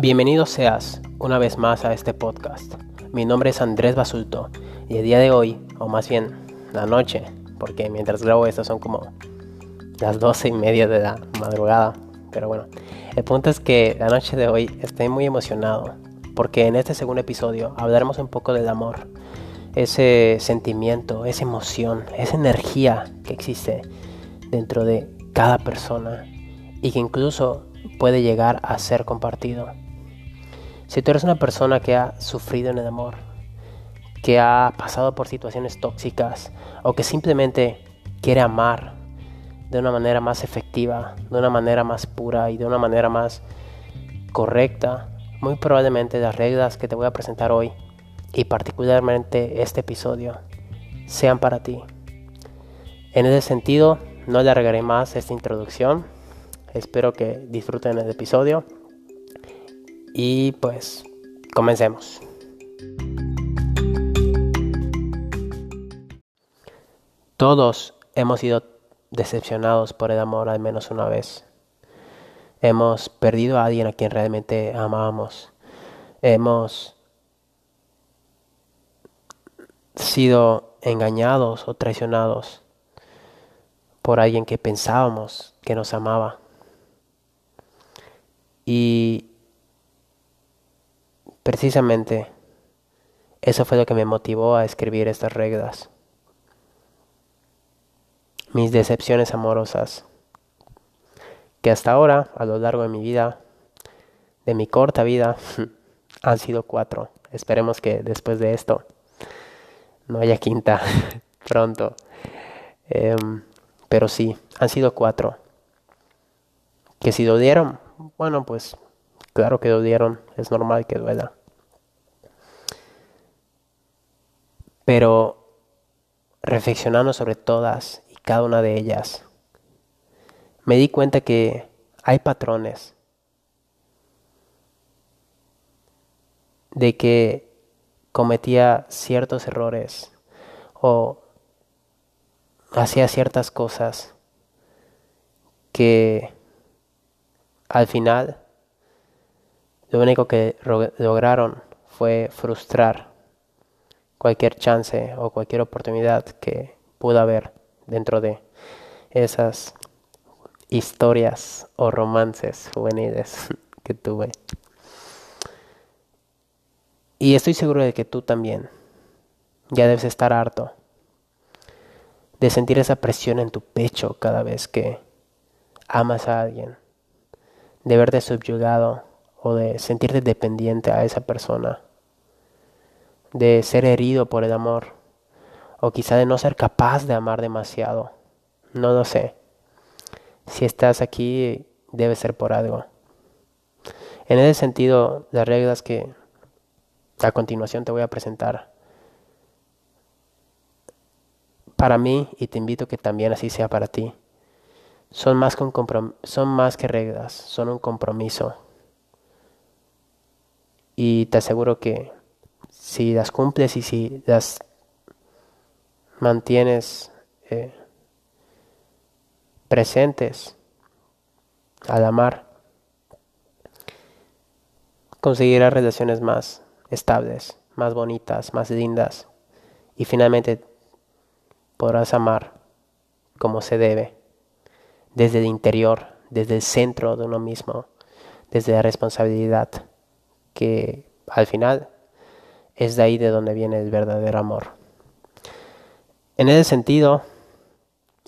Bienvenido seas una vez más a este podcast. Mi nombre es Andrés Basulto y el día de hoy, o más bien la noche, porque mientras grabo esto son como las doce y media de la madrugada, pero bueno, el punto es que la noche de hoy estoy muy emocionado porque en este segundo episodio hablaremos un poco del amor, ese sentimiento, esa emoción, esa energía que existe dentro de cada persona y que incluso puede llegar a ser compartido. Si tú eres una persona que ha sufrido en el amor, que ha pasado por situaciones tóxicas o que simplemente quiere amar de una manera más efectiva, de una manera más pura y de una manera más correcta, muy probablemente las reglas que te voy a presentar hoy y particularmente este episodio sean para ti. En ese sentido, no alargaré más esta introducción. Espero que disfruten el episodio y pues comencemos. Todos hemos sido decepcionados por el amor al menos una vez. Hemos perdido a alguien a quien realmente amábamos. Hemos sido engañados o traicionados por alguien que pensábamos que nos amaba. Y Precisamente eso fue lo que me motivó a escribir estas reglas. Mis decepciones amorosas, que hasta ahora, a lo largo de mi vida, de mi corta vida, han sido cuatro. Esperemos que después de esto no haya quinta pronto. Em, pero sí, han sido cuatro. Que si lo dieron, bueno, pues claro que lo dieron, es normal que duela. Pero reflexionando sobre todas y cada una de ellas, me di cuenta que hay patrones de que cometía ciertos errores o hacía ciertas cosas que al final lo único que lograron fue frustrar cualquier chance o cualquier oportunidad que pudo haber dentro de esas historias o romances juveniles que tuve. Y estoy seguro de que tú también ya debes estar harto de sentir esa presión en tu pecho cada vez que amas a alguien, de verte subyugado o de sentirte dependiente a esa persona de ser herido por el amor, o quizá de no ser capaz de amar demasiado. No lo sé. Si estás aquí, debe ser por algo. En ese sentido, las reglas que a continuación te voy a presentar, para mí, y te invito que también así sea para ti, son más, son más que reglas, son un compromiso. Y te aseguro que si las cumples y si las mantienes eh, presentes al amar, conseguirás relaciones más estables, más bonitas, más lindas y finalmente podrás amar como se debe, desde el interior, desde el centro de uno mismo, desde la responsabilidad que al final es de ahí de donde viene el verdadero amor. En ese sentido,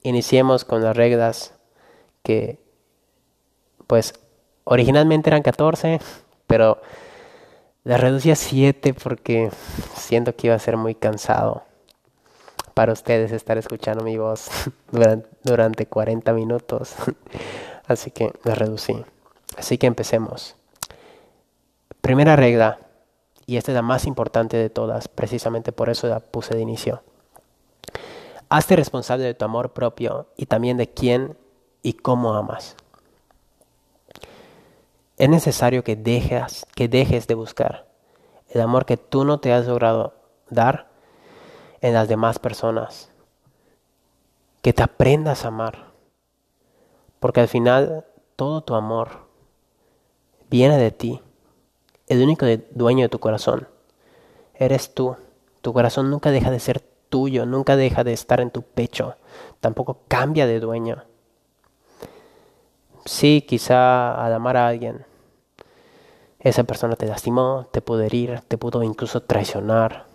iniciemos con las reglas que, pues, originalmente eran 14, pero las reducí a 7 porque siento que iba a ser muy cansado para ustedes estar escuchando mi voz durante, 40 minutos. Así que las reducí. Así que empecemos. Primera regla, y esta es la más importante de todas, precisamente por eso la puse de inicio. Hazte responsable de tu amor propio y también de quién y cómo amas. Es necesario que dejes, que dejes de buscar el amor que tú no te has logrado dar en las demás personas. Que te aprendas a amar. Porque al final todo tu amor viene de ti El único dueño de tu corazón eres tú. Tu corazón nunca deja de ser tuyo, nunca deja de estar en tu pecho, tampoco cambia de dueño. Sí, quizá al amar a alguien, esa persona te lastimó, te pudo herir, te pudo incluso traicionar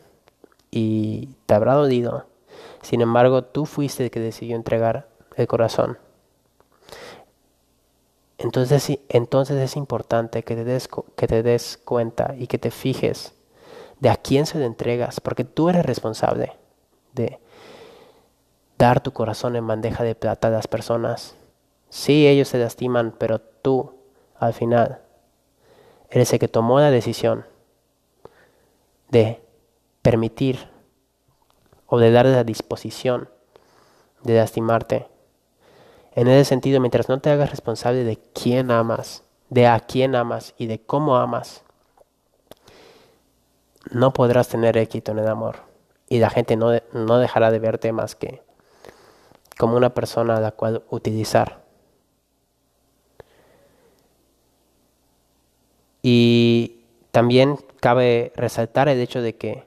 y te habrá dolido. Sin embargo, tú fuiste el que decidió entregar el corazón. Entonces, es importante que te, des, que te des cuenta y que te fijes de a quién se le entregas, porque tú eres responsable de dar tu corazón en bandeja de plata a las personas. Sí, ellos se lastiman, pero tú, al final, eres el que tomó la decisión de permitir o de dar la disposición de lastimarte. En ese sentido, mientras no te hagas responsable de quién amas, de a quién amas y de cómo amas, no podrás tener éxito en el amor. Y la gente no, no dejará de verte más que como una persona a la cual utilizar. Y también cabe resaltar el hecho de que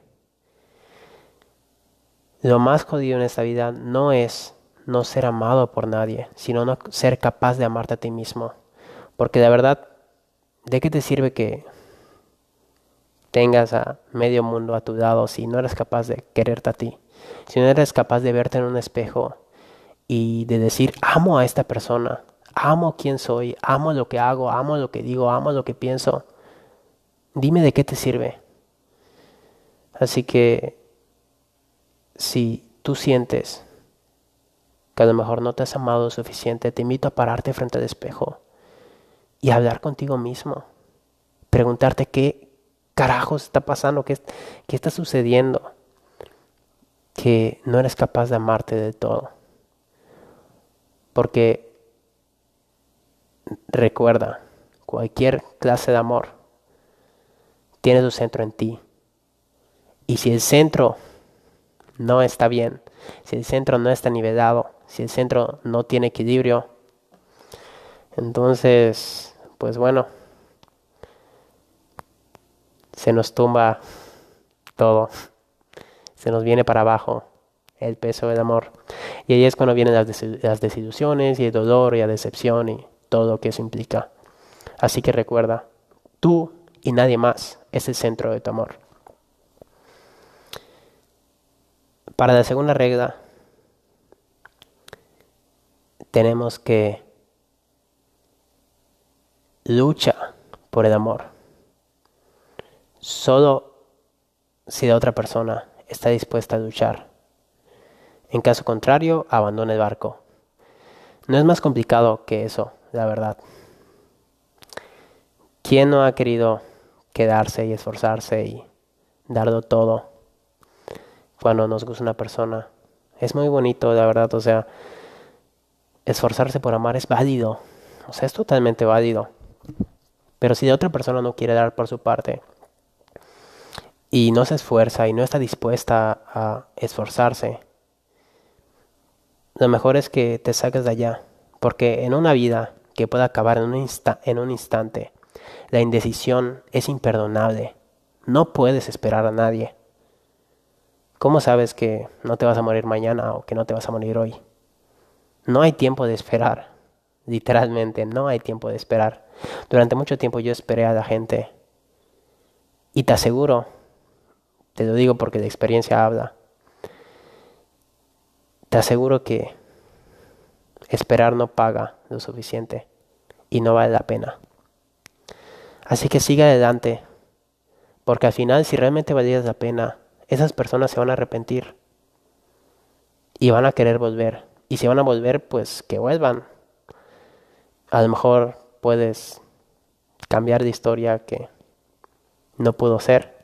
lo más jodido en esta vida no es no ser amado por nadie, sino no ser capaz de amarte a ti mismo. Porque de verdad, ¿de qué te sirve que tengas a medio mundo a tu lado si no eres capaz de quererte a ti? Si no eres capaz de verte en un espejo y de decir, amo a esta persona, amo quién soy, amo lo que hago, amo lo que digo, amo lo que pienso, dime de qué te sirve. Así que si tú sientes que a lo mejor no te has amado suficiente, te invito a pararte frente al espejo y hablar contigo mismo. Preguntarte qué carajos está pasando, qué, qué está sucediendo, que no eres capaz de amarte de todo. Porque recuerda, cualquier clase de amor tiene su centro en ti. Y si el centro no está bien, si el centro no está nivelado, si el centro no tiene equilibrio, entonces, pues bueno, se nos tumba todo, se nos viene para abajo el peso del amor. Y ahí es cuando vienen las, las desilusiones y el dolor y la decepción y todo lo que eso implica. Así que recuerda, tú y nadie más es el centro de tu amor. Para la segunda regla, tenemos que lucha por el amor. Solo si la otra persona está dispuesta a luchar. En caso contrario, abandona el barco. No es más complicado que eso, la verdad. ¿Quién no ha querido quedarse y esforzarse y darlo todo cuando nos gusta una persona. Es muy bonito, la verdad, o sea, esforzarse por amar es válido, o sea, es totalmente válido. Pero si la otra persona no quiere dar por su parte y no se esfuerza y no está dispuesta a esforzarse, lo mejor es que te saques de allá, porque en una vida que pueda acabar en un, en un instante, la indecisión es imperdonable. No puedes esperar a nadie. ¿Cómo sabes que no te vas a morir mañana o que no te vas a morir hoy? No hay tiempo de esperar. Literalmente, no hay tiempo de esperar. Durante mucho tiempo yo esperé a la gente. Y te aseguro, te lo digo porque la experiencia habla, te aseguro que esperar no paga lo suficiente y no vale la pena. Así que sigue adelante, porque al final si realmente valías la pena, esas personas se van a arrepentir y van a querer volver. Y si van a volver, pues que vuelvan. A lo mejor puedes cambiar de historia que no pudo ser.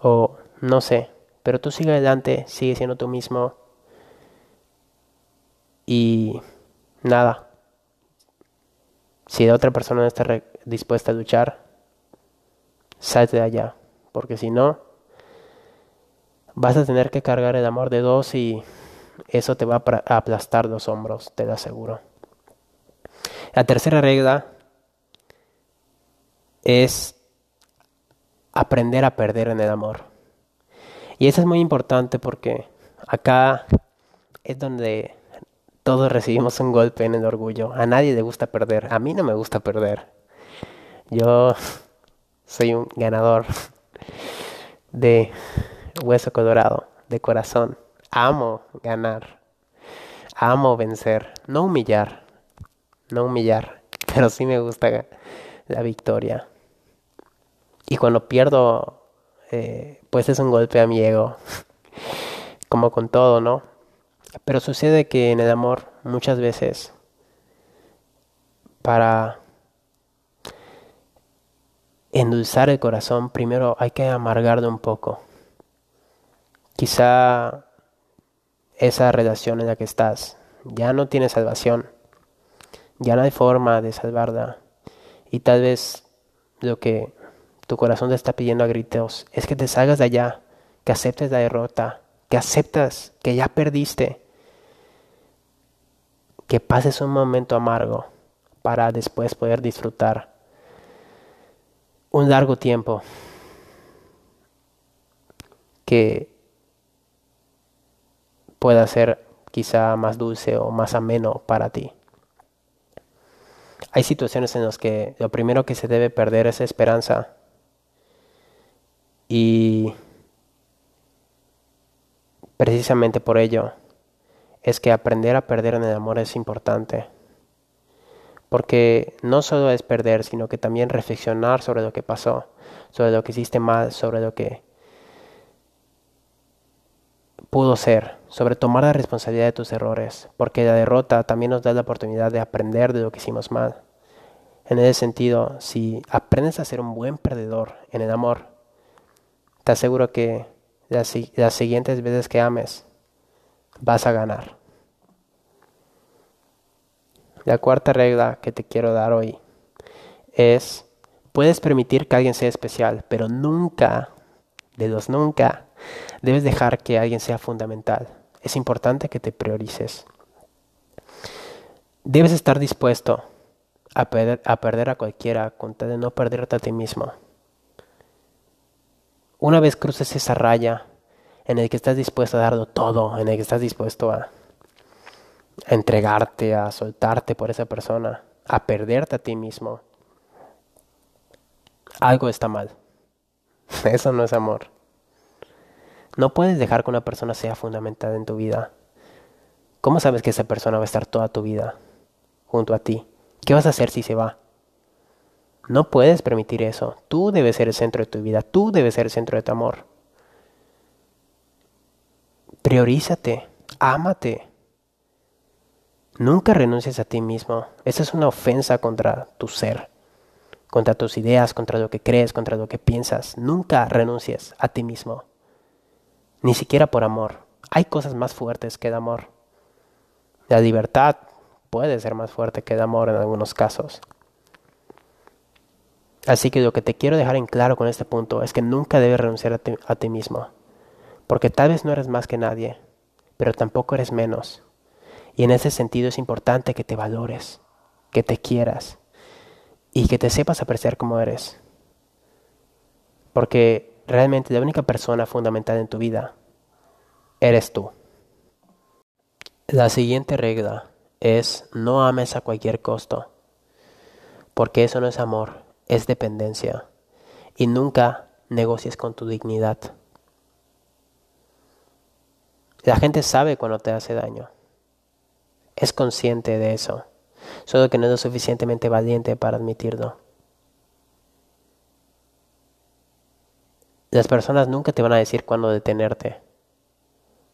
O no sé, pero tú sigue adelante, sigue siendo tú mismo. Y nada, si la otra persona no está dispuesta a luchar, salte de allá, porque si no, vas a tener que cargar el amor de dos y eso te va a aplastar los hombros, te lo aseguro. La tercera regla es aprender a perder en el amor. Y eso es muy importante porque acá es donde todos recibimos un golpe en el orgullo. A nadie le gusta perder. A mí no me gusta perder. Yo soy un ganador de hueso colorado, de corazón. Amo ganar. Amo vencer. No humillar. No humillar. Pero sí me gusta la victoria. Y cuando pierdo, eh, pues es un golpe a mi ego. Como con todo, ¿no? Pero sucede que en el amor muchas veces para endulzar el corazón primero hay que amargarlo un poco. Quizá esa relación en la que estás ya no tiene salvación, ya no hay forma de salvarla. Y tal vez lo que tu corazón te está pidiendo a gritos es que te salgas de allá, que aceptes la derrota, que aceptas que ya perdiste, que pases un momento amargo para después poder disfrutar un largo tiempo que pueda ser quizá más dulce o más ameno para ti. Hay situaciones en las que lo primero que se debe perder es esperanza y precisamente por ello es que aprender a perder en el amor es importante. Porque no solo es perder, sino que también reflexionar sobre lo que pasó, sobre lo que hiciste mal, sobre lo que pudo ser, sobre tomar la responsabilidad de tus errores, porque la derrota también nos da la oportunidad de aprender de lo que hicimos mal. En ese sentido, si aprendes a ser un buen perdedor en el amor, te aseguro que las, las siguientes veces que ames, vas a ganar. La cuarta regla que te quiero dar hoy es, puedes permitir que alguien sea especial, pero nunca, de los nunca, debes dejar que alguien sea fundamental. Es importante que te priorices. Debes estar dispuesto a perder a, cualquiera con tal de no perderte a ti mismo. Una vez cruces esa raya en el que estás dispuesto a darlo todo, en el que estás dispuesto a entregarte, a soltarte por esa persona, a perderte a ti mismo, algo está mal. Eso no es amor. No puedes dejar que una persona sea fundamental en tu vida. ¿Cómo sabes que esa persona va a estar toda tu vida junto a ti? ¿Qué vas a hacer si se va? No puedes permitir eso. Tú debes ser el centro de tu vida. Tú debes ser el centro de tu amor. Priorízate. Ámate. Nunca renuncies a ti mismo. Esa es una ofensa contra tu ser, contra tus ideas, contra lo que crees, contra lo que piensas. Nunca renuncies a ti mismo. Ni siquiera por amor. Hay cosas más fuertes que el amor. La libertad puede ser más fuerte que el amor en algunos casos. Así que lo que te quiero dejar en claro con este punto es que nunca debes renunciar a ti, mismo. Porque tal vez no eres más que nadie, pero tampoco eres menos. Y en ese sentido es importante que te valores, que te quieras y que te sepas apreciar como eres. Porque realmente la única persona fundamental en tu vida eres tú. La siguiente regla es no ames a cualquier costo, porque eso no es amor, es dependencia. Y nunca negocies con tu dignidad. La gente sabe cuando te hace daño es consciente de eso, solo que no es lo suficientemente valiente para admitirlo. Las personas nunca te van a decir cuándo detenerte.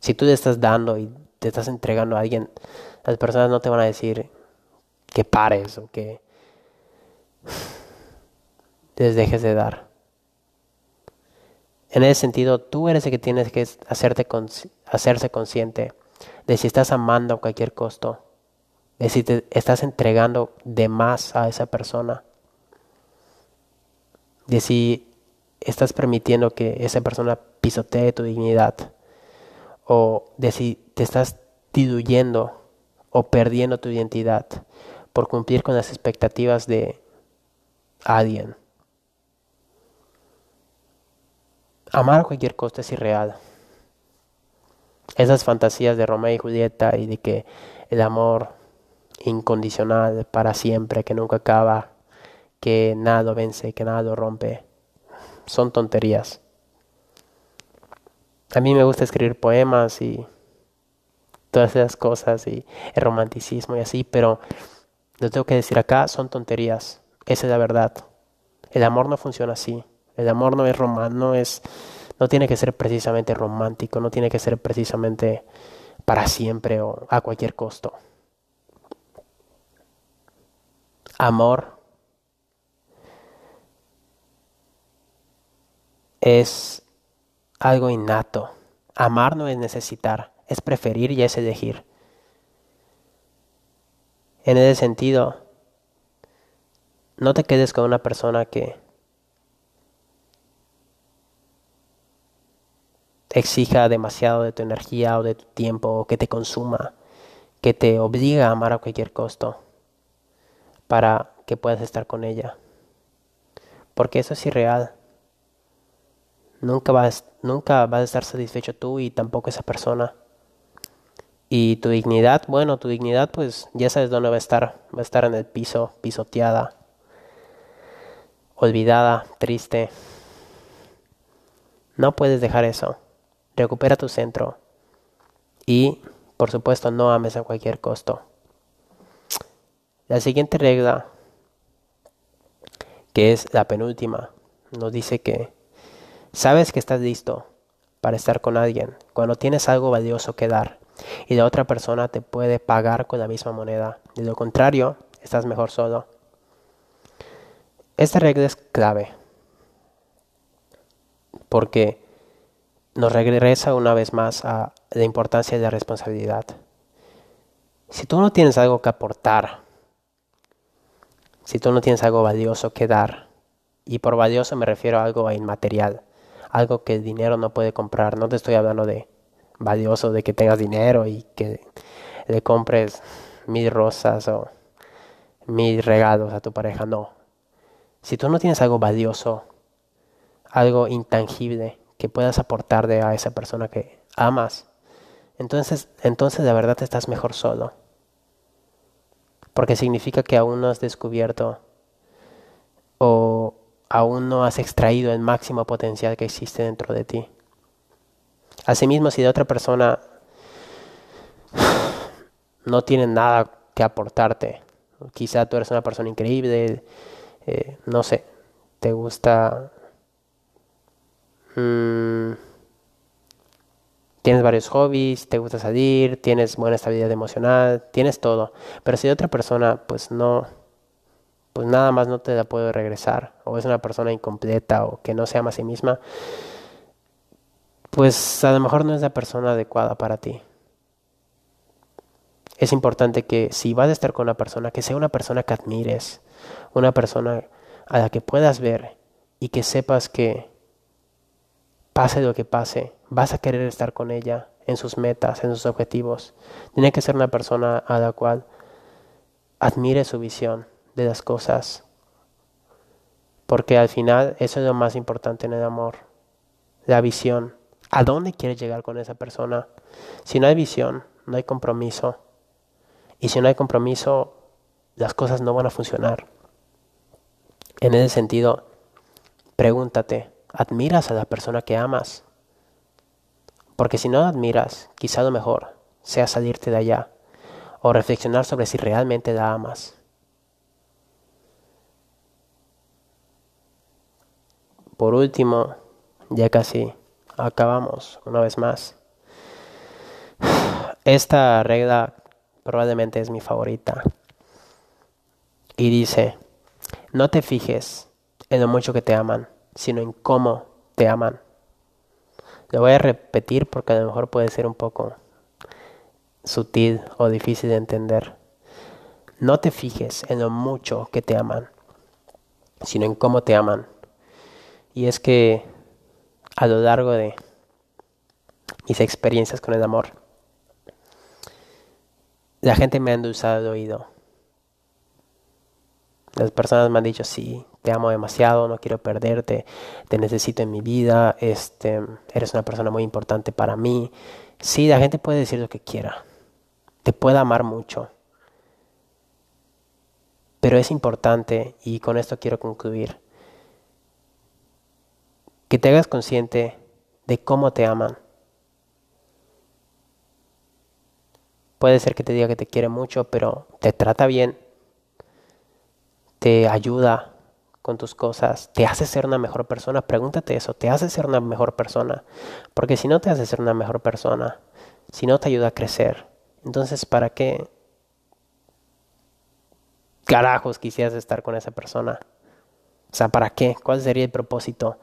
Si tú le estás dando y te estás entregando a alguien, las personas no te van a decir que pares o que les dejes de dar. En ese sentido, tú eres el que tienes que hacerte hacerse consciente de si estás amando a cualquier costo, de si te estás entregando de más a esa persona, de si estás permitiendo que esa persona pisotee tu dignidad, o de si te estás diluyendo o perdiendo tu identidad por cumplir con las expectativas de alguien amar a cualquier costo es irreal. Esas fantasías de Romeo y Julieta y de que el amor incondicional para siempre, que nunca acaba, que nada lo vence, que nada lo rompe, son tonterías. A mí me gusta escribir poemas y todas esas cosas y el romanticismo y así, pero lo tengo que decir acá, son tonterías. Esa es la verdad. El amor no funciona así. El amor no es romántico, no es no tiene que ser precisamente romántico, no tiene que ser precisamente para siempre o a cualquier costo. Amor es algo innato. Amar no es necesitar, es preferir y es elegir. En ese sentido, no te quedes con una persona que exija demasiado de tu energía o de tu tiempo o que te consuma, que te obliga a amar a cualquier costo para que puedas estar con ella. Porque eso es irreal. Nunca vas, nunca vas a estar satisfecho tú y tampoco esa persona. Y tu dignidad, bueno, tu dignidad pues ya sabes dónde va a estar. Va a estar en el piso, pisoteada, olvidada, triste. No puedes dejar eso. Recupera tu centro. Y, por supuesto, no ames a cualquier costo. La siguiente regla, que es la penúltima, nos dice que sabes que estás listo para estar con alguien cuando tienes algo valioso que dar y la otra persona te puede pagar con la misma moneda. De lo contrario, estás mejor solo. Esta regla es clave porque nos regresa una vez más a la importancia de la responsabilidad. Si tú no tienes algo que aportar, si tú no tienes algo valioso que dar, y por valioso me refiero a algo inmaterial, algo que el dinero no puede comprar, no te estoy hablando de valioso, de que tengas dinero y que le compres mil rosas o mil regalos a tu pareja, no. Si tú no tienes algo valioso, algo intangible, que puedas aportarle a esa persona que amas, entonces, entonces de verdad estás mejor solo. Porque significa que aún no has descubierto o aún no has extraído el máximo potencial que existe dentro de ti. Asimismo, si de otra persona no tiene nada que aportarte, quizá tú eres una persona increíble, eh, no sé, te gusta Mm, tienes varios hobbies, te gusta salir, tienes buena estabilidad emocional, tienes todo. Pero si otra persona, pues no, pues nada más no te la puede regresar, o es una persona incompleta o que no se ama a sí misma, pues a lo mejor no es la persona adecuada para ti. Es importante que si vas a estar con una persona, que sea una persona que admires, una persona a la que puedas ver y que sepas que pase lo que pase, vas a querer estar con ella en sus metas, en sus objetivos. Tiene que ser una persona a la cual admire su visión de las cosas, porque al final eso es lo más importante en el amor, la visión. ¿A dónde quieres llegar con esa persona? Si no hay visión, no hay compromiso. Y si no hay compromiso, las cosas no van a funcionar. En ese sentido, pregúntate, admiras a la persona que amas. Porque si no la admiras, quizá lo mejor sea salirte de allá o reflexionar sobre si realmente la amas. Por último, ya casi acabamos una vez más. Esta regla probablemente es mi favorita. Y dice, no te fijes en lo mucho que te aman sino en cómo te aman. Lo voy a repetir porque a lo mejor puede ser un poco sutil o difícil de entender. No te fijes en lo mucho que te aman, sino en cómo te aman. Y es que a lo largo de mis experiencias con el amor, la gente me ha endulzado el oído. Las personas me han dicho, sí, te amo demasiado, no quiero perderte, te necesito en mi vida, este, eres una persona muy importante para mí. Sí, la gente puede decir lo que quiera, te puede amar mucho, pero es importante, y con esto quiero concluir, que te hagas consciente de cómo te aman. Puede ser que te diga que te quiere mucho, pero te trata bien, te ayuda con tus cosas, te hace ser una mejor persona. Pregúntate eso, ¿te hace ser una mejor persona? Porque si no te hace ser una mejor persona, si no te ayuda a crecer, entonces ¿para qué carajos quisieras estar con esa persona? O sea, ¿para qué? ¿Cuál sería el propósito?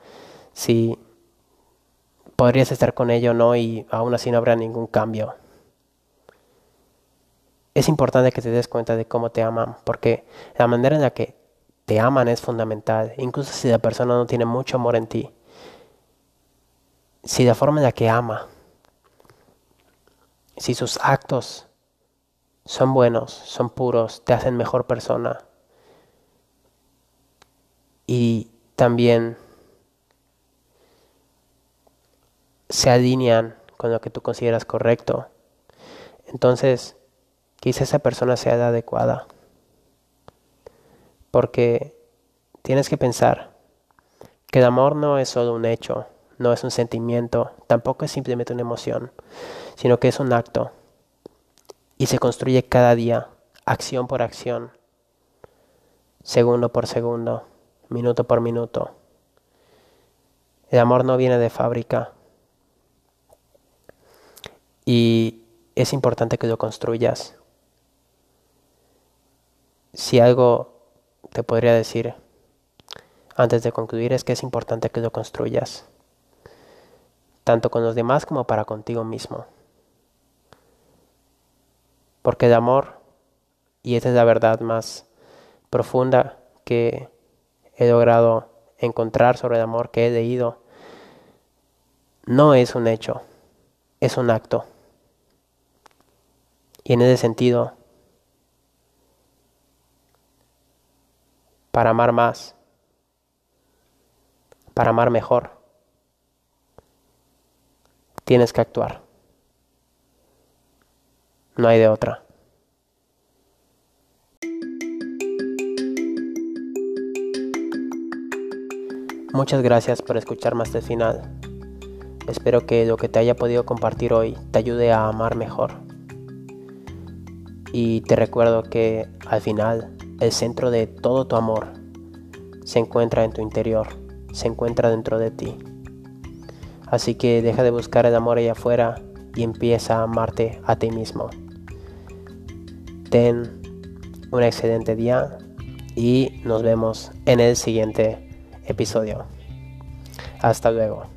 Si podrías estar con ella o no y aún así no habrá ningún cambio. Es importante que te des cuenta de cómo te aman, porque la manera en la que te aman es fundamental, incluso si la persona no tiene mucho amor en ti. Si la forma en la que ama, si sus actos son buenos, son puros, te hacen mejor persona. Y también se alinean con lo que tú consideras correcto. Entonces, quizá esa persona sea la adecuada. Porque tienes que pensar que el amor no es solo un hecho, no es un sentimiento, tampoco es simplemente una emoción, sino que es un acto y se construye cada día, acción por acción, segundo por segundo, minuto por minuto. El amor no viene de fábrica y es importante que lo construyas. Si algo te podría decir antes de concluir es que es importante que lo construyas, tanto con los demás como para contigo mismo. Porque el amor, y esta es la verdad más profunda que he logrado encontrar sobre el amor que he leído, no es un hecho, es un acto. Y en ese sentido, para amar más, para amar mejor, tienes que actuar. No hay de otra. Muchas gracias por escucharme hasta el final. Espero que lo que te haya podido compartir hoy te ayude a amar mejor. Y te recuerdo que al final el centro de todo tu amor se encuentra en tu interior, se encuentra dentro de ti. Así que deja de buscar el amor allá afuera y empieza a amarte a ti mismo. Ten un excelente día y nos vemos en el siguiente episodio. Hasta luego.